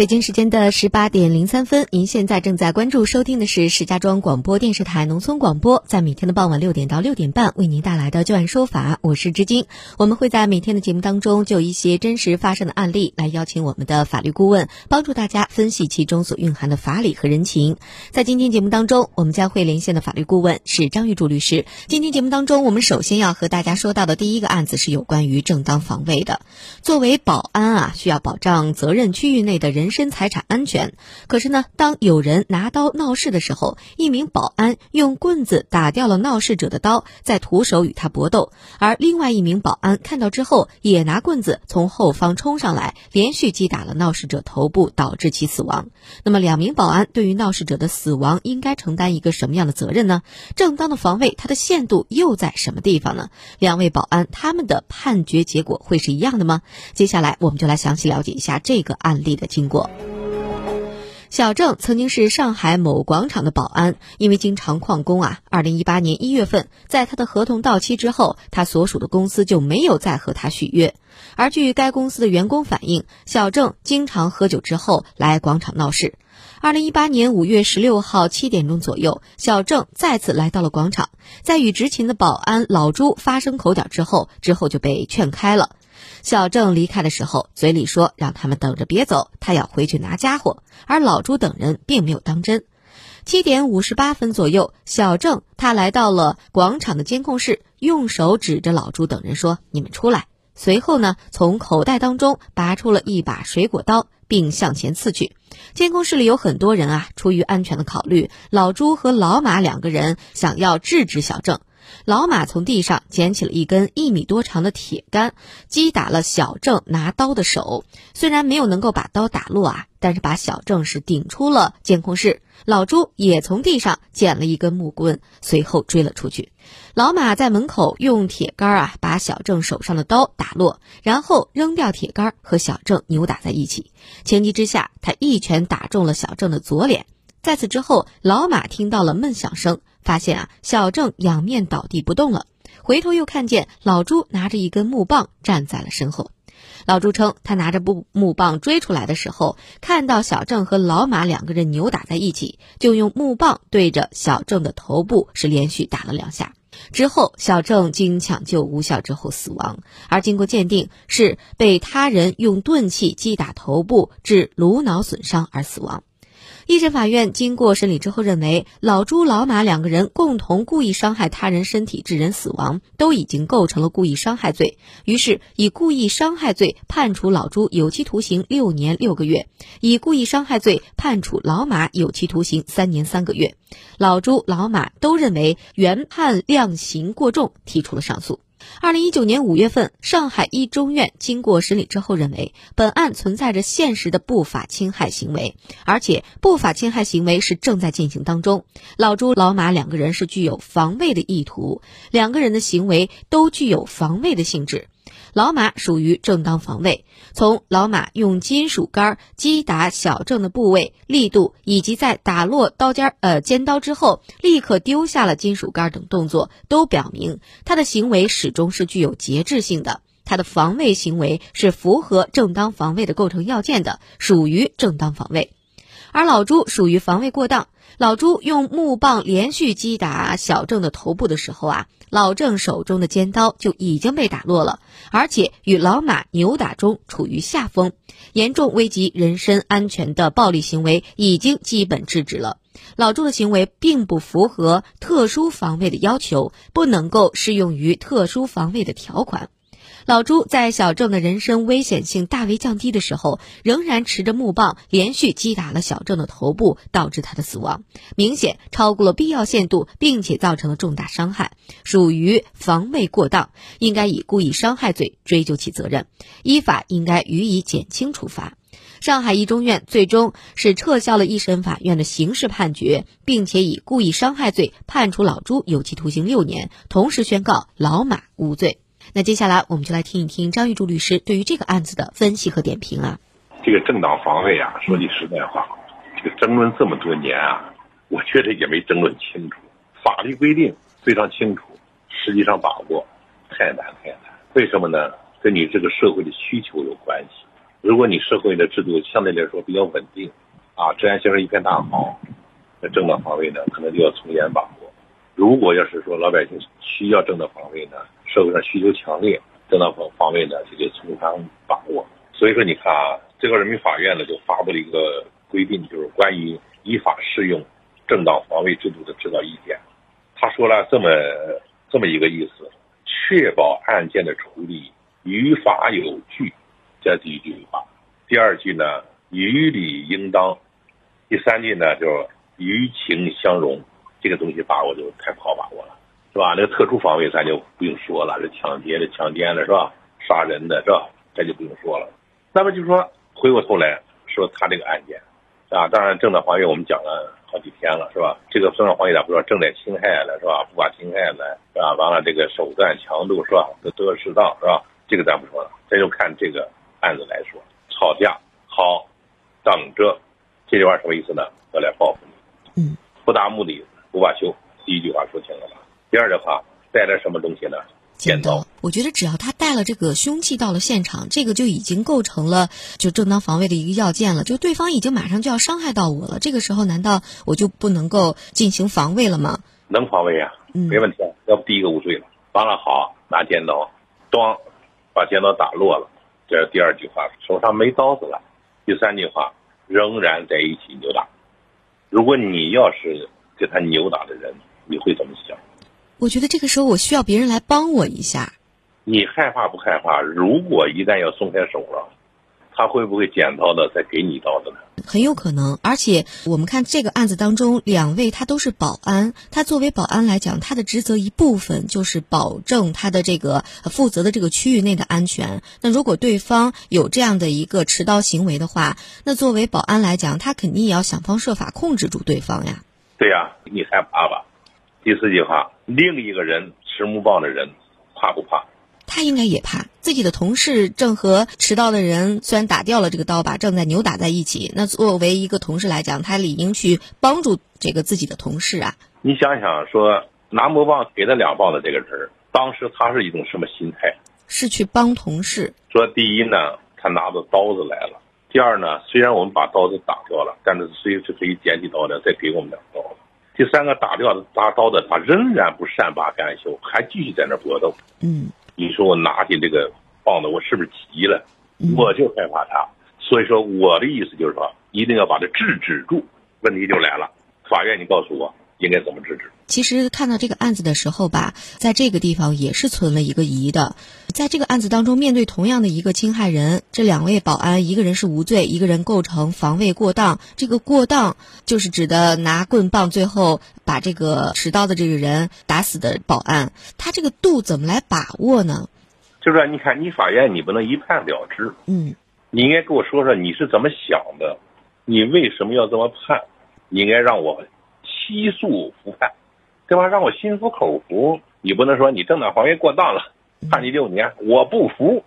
北京时间的十八点零三分，您现在正在关注收听的是石家庄广播电视台农村广播，在每天的傍晚六点到六点半为您带来的就案说法，我是知金。我们会在每天的节目当中就一些真实发生的案例来邀请我们的法律顾问，帮助大家分析其中所蕴含的法理和人情。在今天节目当中，我们将会连线的法律顾问是张玉柱律师。今天节目当中，我们首先要和大家说到的第一个案子是有关于正当防卫的。作为保安啊，需要保障责任区域内的人。身财产安全，可是呢，当有人拿刀闹事的时候，一名保安用棍子打掉了闹事者的刀，再徒手与他搏斗，而另外一名保安看到之后，也拿棍子从后方冲上来，连续击打了闹事者头部，导致其死亡。那么，两名保安对于闹事者的死亡应该承担一个什么样的责任呢？正当的防卫它的限度又在什么地方呢？两位保安他们的判决结果会是一样的吗？接下来我们就来详细了解一下这个案例的经过。小郑曾经是上海某广场的保安，因为经常旷工啊，二零一八年一月份，在他的合同到期之后，他所属的公司就没有再和他续约。而据该公司的员工反映，小郑经常喝酒之后来广场闹事。二零一八年五月十六号七点钟左右，小郑再次来到了广场，在与执勤的保安老朱发生口角之后，之后就被劝开了。小郑离开的时候，嘴里说让他们等着别走，他要回去拿家伙。而老朱等人并没有当真。七点五十八分左右，小郑他来到了广场的监控室，用手指着老朱等人说：“你们出来。”随后呢，从口袋当中拔出了一把水果刀，并向前刺去。监控室里有很多人啊，出于安全的考虑，老朱和老马两个人想要制止小郑。老马从地上捡起了一根一米多长的铁杆，击打了小郑拿刀的手。虽然没有能够把刀打落啊，但是把小郑是顶出了监控室。老朱也从地上捡了一根木棍，随后追了出去。老马在门口用铁杆啊把小郑手上的刀打落，然后扔掉铁杆和小郑扭打在一起。情急之下，他一拳打中了小郑的左脸。在此之后，老马听到了闷响声。发现啊，小郑仰面倒地不动了，回头又看见老朱拿着一根木棒站在了身后。老朱称，他拿着木木棒追出来的时候，看到小郑和老马两个人扭打在一起，就用木棒对着小郑的头部是连续打了两下。之后，小郑经抢救无效之后死亡，而经过鉴定是被他人用钝器击打头部致颅脑损伤而死亡。一审法院经过审理之后认为，老朱、老马两个人共同故意伤害他人身体致人死亡，都已经构成了故意伤害罪，于是以故意伤害罪判处老朱有期徒刑六年六个月，以故意伤害罪判处老马有期徒刑三年三个月。老朱、老马都认为原判量刑过重，提出了上诉。二零一九年五月份，上海一中院经过审理之后认为，本案存在着现实的不法侵害行为，而且不法侵害行为是正在进行当中。老朱、老马两个人是具有防卫的意图，两个人的行为都具有防卫的性质。老马属于正当防卫，从老马用金属杆击打小郑的部位、力度，以及在打落刀尖呃尖刀之后立刻丢下了金属杆等动作，都表明他的行为始终是具有节制性的。他的防卫行为是符合正当防卫的构成要件的，属于正当防卫。而老朱属于防卫过当。老朱用木棒连续击打小郑的头部的时候啊，老郑手中的尖刀就已经被打落了，而且与老马扭打中处于下风，严重危及人身安全的暴力行为已经基本制止了。老朱的行为并不符合特殊防卫的要求，不能够适用于特殊防卫的条款。老朱在小郑的人身危险性大为降低的时候，仍然持着木棒连续击打了小郑的头部，导致他的死亡，明显超过了必要限度，并且造成了重大伤害，属于防卫过当，应该以故意伤害罪追究其责任，依法应该予以减轻处罚。上海一中院最终是撤销了一审法院的刑事判决，并且以故意伤害罪判处老朱有期徒刑六年，同时宣告老马无罪。那接下来我们就来听一听张玉柱律师对于这个案子的分析和点评啊。这个正当防卫啊，说句实在话，这个争论这么多年啊，我觉得也没争论清楚。法律规定非常清楚，实际上把握太难太难。为什么呢？跟你这个社会的需求有关系。如果你社会的制度相对来说比较稳定，啊，治安形势一片大好，那正当防卫呢，可能就要从严把握。如果要是说老百姓需要正当防卫呢，社会上需求强烈，正当防防卫呢，就得从宽把握。所以说，你看啊，最高人民法院呢就发布了一个规定，就是关于依法适用正当防卫制度的指导意见。他说了这么这么一个意思：确保案件的处理于法有据，这第一句话。第二句呢，于理应当；第三句呢，就是于情相容。这个东西把握就太不好把握了，吧？那个特殊防卫咱就不用说了，这抢劫的、强奸的，是吧？杀人的，是吧？这就不用说了。那么就说回过头来说他这个案件，啊，当然正当防卫我们讲了好几天了，是吧？这个正当防卫咱不说正在侵害了，是吧？不法侵害了，是吧？完了这个手段强度是吧？都都适当，是吧？这个咱不说了，这就看这个案子来说，吵架好，等着，这句话什么意思呢？我来报复你，嗯，不达目的。不罢休，第一句话说清了吧？第二的话带来什么东西呢？剪刀。我觉得只要他带了这个凶器到了现场，这个就已经构成了就正当防卫的一个要件了。就对方已经马上就要伤害到我了，这个时候难道我就不能够进行防卫了吗？能防卫呀，没问题。要不第一个无罪了。完了好，拿剪刀，咣，把剪刀打落了。这是第二句话，手上没刀子了。第三句话，仍然在一起扭打。如果你要是。跟他扭打的人，你会怎么想？我觉得这个时候我需要别人来帮我一下。你害怕不害怕？如果一旦要松开手了，他会不会捡到的再给你刀子呢？很有可能。而且我们看这个案子当中，两位他都是保安，他作为保安来讲，他的职责一部分就是保证他的这个负责的这个区域内的安全。那如果对方有这样的一个持刀行为的话，那作为保安来讲，他肯定也要想方设法控制住对方呀。对呀，你害怕吧？第四句话，另一个人持木棒的人怕不怕？他应该也怕。自己的同事正和持刀的人虽然打掉了这个刀把，正在扭打在一起。那作为一个同事来讲，他理应去帮助这个自己的同事啊。你想想，说拿木棒给他两棒的这个人，当时他是一种什么心态？是去帮同事。说第一呢，他拿着刀子来了。第二呢，虽然我们把刀子打掉了，但是随时可以捡起刀来再给我们两刀。第三个打掉的打刀的，他仍然不善罢甘休，还继续在那搏斗。嗯，你说我拿起这个棒子，我是不是急了？我就害怕他。所以说，我的意思就是说，一定要把它制止住。问题就来了，法院，你告诉我。应该怎么制止？其实看到这个案子的时候吧，在这个地方也是存了一个疑的。在这个案子当中，面对同样的一个侵害人，这两位保安，一个人是无罪，一个人构成防卫过当。这个过当就是指的拿棍棒，最后把这个持刀的这个人打死的保安。他这个度怎么来把握呢？就是说，你看，你法院你不能一判了之。嗯，你应该跟我说说你是怎么想的，你为什么要这么判？你应该让我。激素服判，对吧？让我心服口服。你不能说你正当防卫过当了，判你六年，我不服。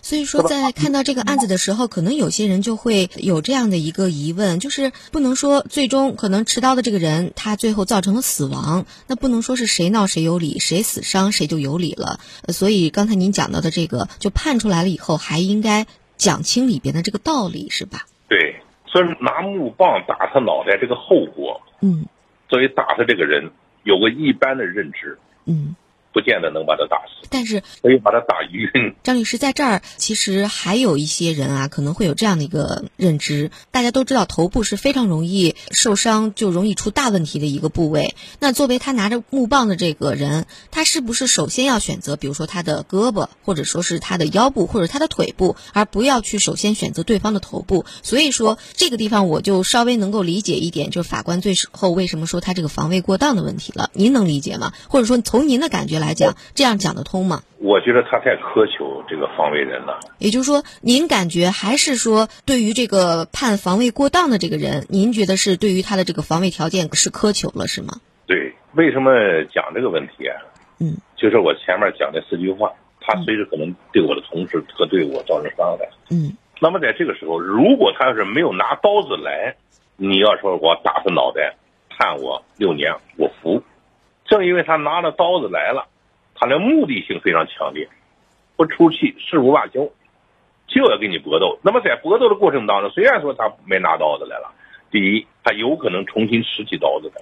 所以说，在看到这个案子的时候，可能有些人就会有这样的一个疑问，就是不能说最终可能持刀的这个人他最后造成了死亡，那不能说是谁闹谁有理，谁死伤谁就有理了。所以刚才您讲到的这个，就判出来了以后，还应该讲清里边的这个道理，是吧？对，所以拿木棒打他脑袋这个后果，嗯。作为打他这个人，有个一般的认知，嗯，不见得能把他打死，但是可以把他打晕。张律师在这儿，其实还有一些人啊，可能会有这样的一个认知。大家都知道，头部是非常容易受伤，就容易出大问题的一个部位。那作为他拿着木棒的这个人，他是不是首先要选择，比如说他的胳膊，或者说是他的腰部，或者他的腿部，而不要去首先选择对方的头部？所以说，这个地方我就稍微能够理解一点，就是法官最后为什么说他这个防卫过当的问题了。您能理解吗？或者说从您的感觉来讲，这样讲得通吗？我觉得他太苛求这个防卫人了。也就是说，您感觉还是说，对于这个判防卫过当的这个人，您觉得是对于他的这个防卫条件是苛求了，是吗？对，为什么讲这个问题啊？嗯，就是我前面讲的四句话，他随时可能对我的同事和对我造成伤害。嗯，那么在这个时候，如果他要是没有拿刀子来，你要说我打他脑袋，判我六年，我服。正因为他拿了刀子来了，他的目的性非常强烈，不出气誓不罢休，就要跟你搏斗。那么在搏斗的过程当中，虽然说他没拿刀子来了，第一，他有可能重新拾起刀子的；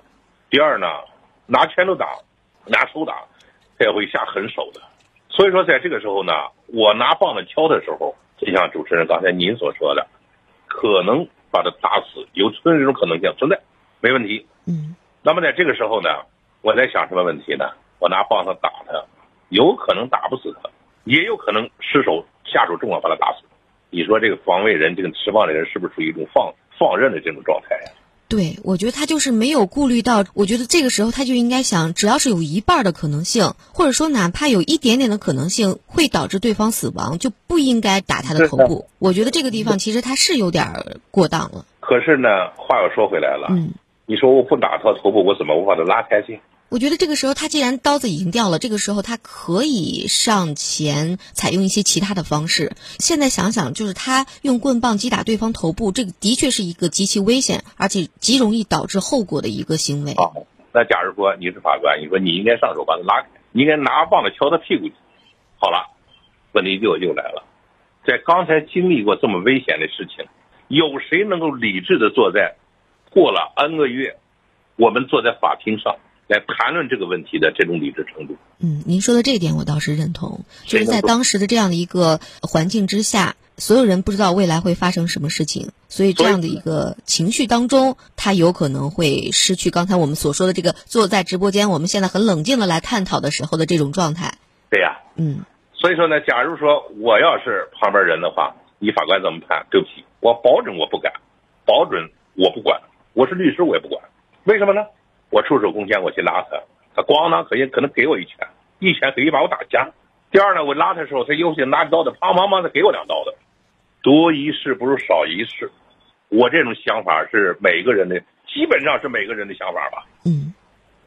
第二呢，拿拳头打，拿手打，他也会下狠手的。所以说，在这个时候呢，我拿棒子敲的时候，就像主持人刚才您所说的，可能把他打死，有这种可能性存在，没问题。嗯。那么在这个时候呢？我在想什么问题呢？我拿棒子打他，有可能打不死他，也有可能失手下手重了把他打死。你说这个防卫人，这个持棒的人是不是属于一种放放任的这种状态呀？对，我觉得他就是没有顾虑到。我觉得这个时候他就应该想，只要是有一半的可能性，或者说哪怕有一点点的可能性会导致对方死亡，就不应该打他的头部。我觉得这个地方其实他是有点过当了。可是呢，话又说回来了，嗯，你说我不打他头部，我怎么我把他拉开去？我觉得这个时候，他既然刀子已经掉了，这个时候他可以上前采用一些其他的方式。现在想想，就是他用棍棒击打对方头部，这个的确是一个极其危险，而且极容易导致后果的一个行为。好，那假如说你是法官，你说你应该上手把他拉开，你应该拿棒子敲他屁股。好了，问题就又来了，在刚才经历过这么危险的事情，有谁能够理智的坐在过了 N 个月，我们坐在法庭上？来谈论这个问题的这种理智程度。嗯，您说的这一点我倒是认同，就是在当时的这样的一个环境之下，所有人不知道未来会发生什么事情，所以这样的一个情绪当中，他有可能会失去刚才我们所说的这个坐在直播间，我们现在很冷静的来探讨的时候的这种状态。对呀，嗯，所以说呢，假如说我要是旁边人的话，你法官怎么判？对不起，我保准我不敢，保准我不管，我是律师我也不管，为什么呢？我出手攻坚，我去拉他，他咣当可以可能给我一拳，一拳可以把我打瞎。第二呢，我拉他的时候，他有些拿着刀子，砰砰砰的给我两刀子，多一事不如少一事。我这种想法是每个人的，基本上是每个人的想法吧。嗯。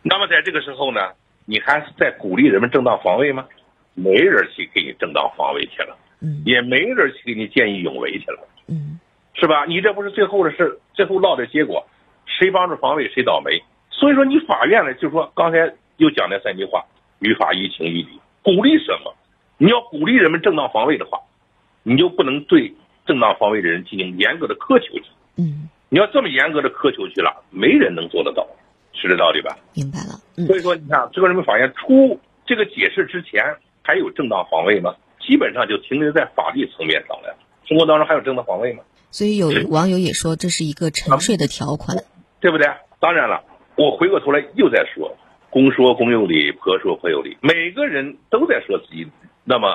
那么在这个时候呢，你还是在鼓励人们正当防卫吗？没人去给你正当防卫去了，嗯，也没人去给你见义勇为去了，嗯，是吧？你这不是最后的事，最后落的结果，谁帮助防卫谁倒霉。所以说，你法院呢，就说刚才又讲那三句话，于法于情于理，鼓励什么？你要鼓励人们正当防卫的话，你就不能对正当防卫的人进行严格的苛求去。嗯，你要这么严格的苛求去了，没人能做得到，是这道理吧？明白了。所以说，你看，最高人民法院出这个解释之前，还有正当防卫吗？基本上就停留在法律层面上了。生活当中还有正当防卫吗？所以有网友也说，这是一个沉睡的条款，对不对？当然了。我回过头来又在说，公说公有理，婆说婆有理。每个人都在说自己，那么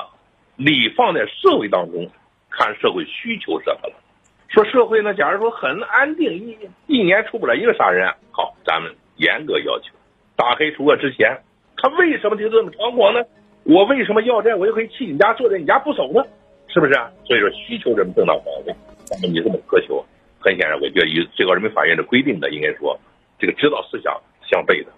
理放在社会当中，看社会需求什么了。说社会呢，假如说很安定，一一年出不了一个杀人，好，咱们严格要求。打黑除恶之前，他为什么就这么猖狂呢？我为什么要债？我就可以去你家坐在你家不走呢？是不是？所以说需求人们正当防卫。那么你这么苛求，很显然，我觉得与最高人民法院的规定的应该说。这个指导思想相悖的。